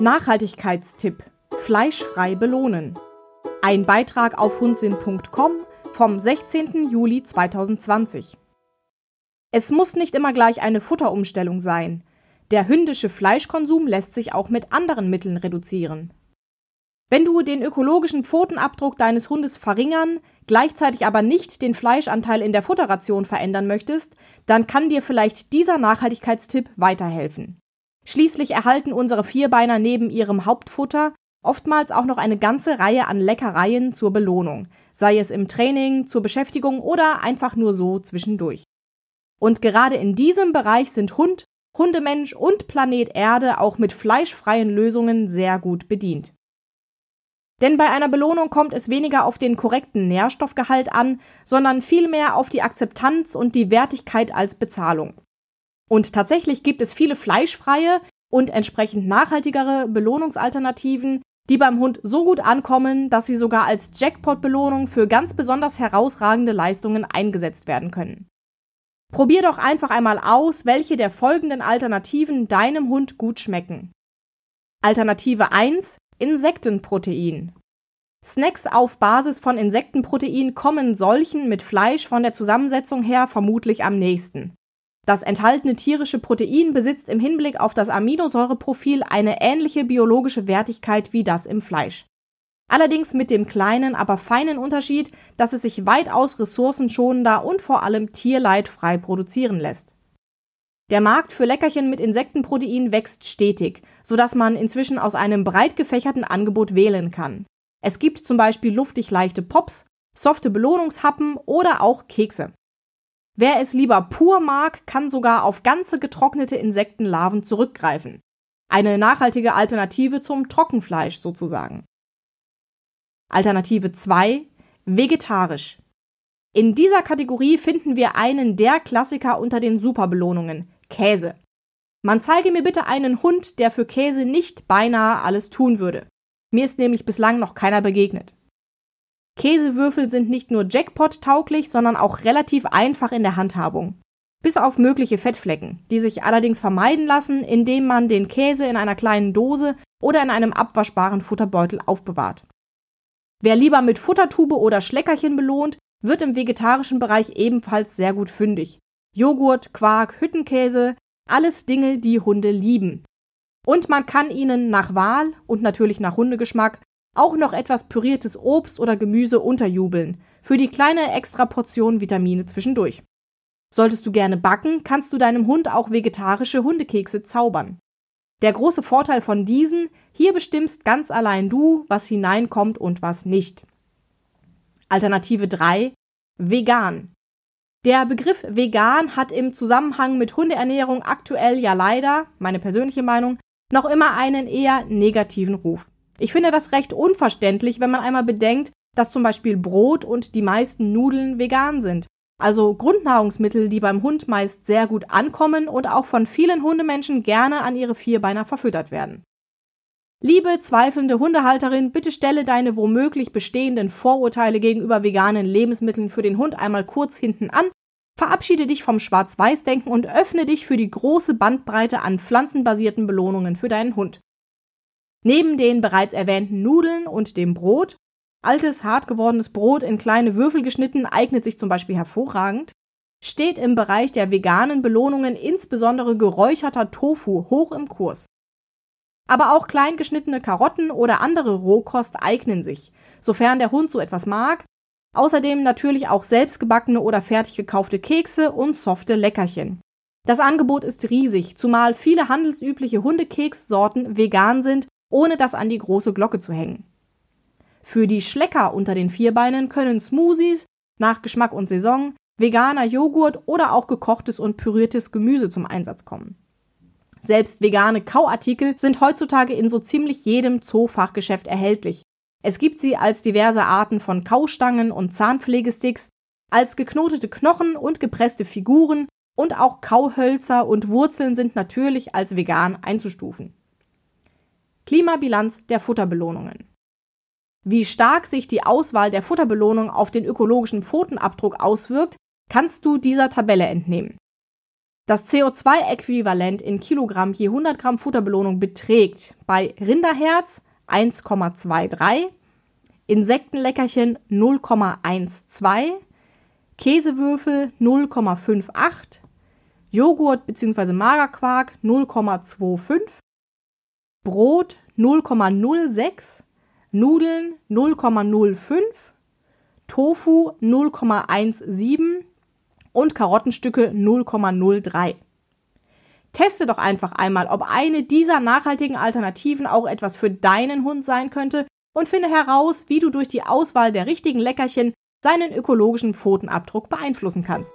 Nachhaltigkeitstipp: Fleischfrei belohnen. Ein Beitrag auf hundsinn.com vom 16. Juli 2020. Es muss nicht immer gleich eine Futterumstellung sein. Der hündische Fleischkonsum lässt sich auch mit anderen Mitteln reduzieren. Wenn du den ökologischen Pfotenabdruck deines Hundes verringern, gleichzeitig aber nicht den Fleischanteil in der Futterration verändern möchtest, dann kann dir vielleicht dieser Nachhaltigkeitstipp weiterhelfen. Schließlich erhalten unsere Vierbeiner neben ihrem Hauptfutter oftmals auch noch eine ganze Reihe an Leckereien zur Belohnung, sei es im Training, zur Beschäftigung oder einfach nur so zwischendurch. Und gerade in diesem Bereich sind Hund, Hundemensch und Planet Erde auch mit fleischfreien Lösungen sehr gut bedient. Denn bei einer Belohnung kommt es weniger auf den korrekten Nährstoffgehalt an, sondern vielmehr auf die Akzeptanz und die Wertigkeit als Bezahlung. Und tatsächlich gibt es viele fleischfreie und entsprechend nachhaltigere Belohnungsalternativen, die beim Hund so gut ankommen, dass sie sogar als Jackpot-Belohnung für ganz besonders herausragende Leistungen eingesetzt werden können. Probier doch einfach einmal aus, welche der folgenden Alternativen deinem Hund gut schmecken. Alternative 1 Insektenprotein. Snacks auf Basis von Insektenprotein kommen solchen mit Fleisch von der Zusammensetzung her vermutlich am nächsten. Das enthaltene tierische Protein besitzt im Hinblick auf das Aminosäureprofil eine ähnliche biologische Wertigkeit wie das im Fleisch. Allerdings mit dem kleinen, aber feinen Unterschied, dass es sich weitaus ressourcenschonender und vor allem tierleidfrei produzieren lässt. Der Markt für Leckerchen mit Insektenprotein wächst stetig, sodass man inzwischen aus einem breit gefächerten Angebot wählen kann. Es gibt zum Beispiel luftig leichte Pops, softe Belohnungshappen oder auch Kekse. Wer es lieber pur mag, kann sogar auf ganze getrocknete Insektenlarven zurückgreifen. Eine nachhaltige Alternative zum Trockenfleisch sozusagen. Alternative 2 Vegetarisch. In dieser Kategorie finden wir einen der Klassiker unter den Superbelohnungen Käse. Man zeige mir bitte einen Hund, der für Käse nicht beinahe alles tun würde. Mir ist nämlich bislang noch keiner begegnet. Käsewürfel sind nicht nur Jackpot-tauglich, sondern auch relativ einfach in der Handhabung. Bis auf mögliche Fettflecken, die sich allerdings vermeiden lassen, indem man den Käse in einer kleinen Dose oder in einem abwaschbaren Futterbeutel aufbewahrt. Wer lieber mit Futtertube oder Schleckerchen belohnt, wird im vegetarischen Bereich ebenfalls sehr gut fündig. Joghurt, Quark, Hüttenkäse, alles Dinge, die Hunde lieben. Und man kann ihnen nach Wahl und natürlich nach Hundegeschmack auch noch etwas püriertes Obst oder Gemüse unterjubeln, für die kleine Extraportion Vitamine zwischendurch. Solltest du gerne backen, kannst du deinem Hund auch vegetarische Hundekekse zaubern. Der große Vorteil von diesen, hier bestimmst ganz allein du, was hineinkommt und was nicht. Alternative 3. Vegan. Der Begriff vegan hat im Zusammenhang mit Hundeernährung aktuell ja leider, meine persönliche Meinung, noch immer einen eher negativen Ruf. Ich finde das recht unverständlich, wenn man einmal bedenkt, dass zum Beispiel Brot und die meisten Nudeln vegan sind. Also Grundnahrungsmittel, die beim Hund meist sehr gut ankommen und auch von vielen Hundemenschen gerne an ihre Vierbeiner verfüttert werden. Liebe zweifelnde Hundehalterin, bitte stelle deine womöglich bestehenden Vorurteile gegenüber veganen Lebensmitteln für den Hund einmal kurz hinten an, verabschiede dich vom Schwarz-Weiß-Denken und öffne dich für die große Bandbreite an pflanzenbasierten Belohnungen für deinen Hund. Neben den bereits erwähnten Nudeln und dem Brot, altes, hart gewordenes Brot in kleine Würfel geschnitten eignet sich zum Beispiel hervorragend, steht im Bereich der veganen Belohnungen insbesondere geräucherter Tofu hoch im Kurs. Aber auch klein geschnittene Karotten oder andere Rohkost eignen sich, sofern der Hund so etwas mag. Außerdem natürlich auch selbstgebackene oder fertig gekaufte Kekse und softe Leckerchen. Das Angebot ist riesig, zumal viele handelsübliche Hundekekssorten vegan sind ohne das an die große Glocke zu hängen. Für die Schlecker unter den Vierbeinen können Smoothies nach Geschmack und Saison, veganer Joghurt oder auch gekochtes und püriertes Gemüse zum Einsatz kommen. Selbst vegane Kauartikel sind heutzutage in so ziemlich jedem Zoofachgeschäft erhältlich. Es gibt sie als diverse Arten von Kaustangen und Zahnpflegesticks, als geknotete Knochen und gepresste Figuren und auch Kauhölzer und Wurzeln sind natürlich als vegan einzustufen. Klimabilanz der Futterbelohnungen. Wie stark sich die Auswahl der Futterbelohnung auf den ökologischen Pfotenabdruck auswirkt, kannst du dieser Tabelle entnehmen. Das CO2-Äquivalent in Kilogramm je 100 Gramm Futterbelohnung beträgt bei Rinderherz 1,23, Insektenleckerchen 0,12, Käsewürfel 0,58, Joghurt bzw. Magerquark 0,25, Brot 0,06, Nudeln 0,05, Tofu 0,17 und Karottenstücke 0,03. Teste doch einfach einmal, ob eine dieser nachhaltigen Alternativen auch etwas für deinen Hund sein könnte und finde heraus, wie du durch die Auswahl der richtigen Leckerchen seinen ökologischen Pfotenabdruck beeinflussen kannst.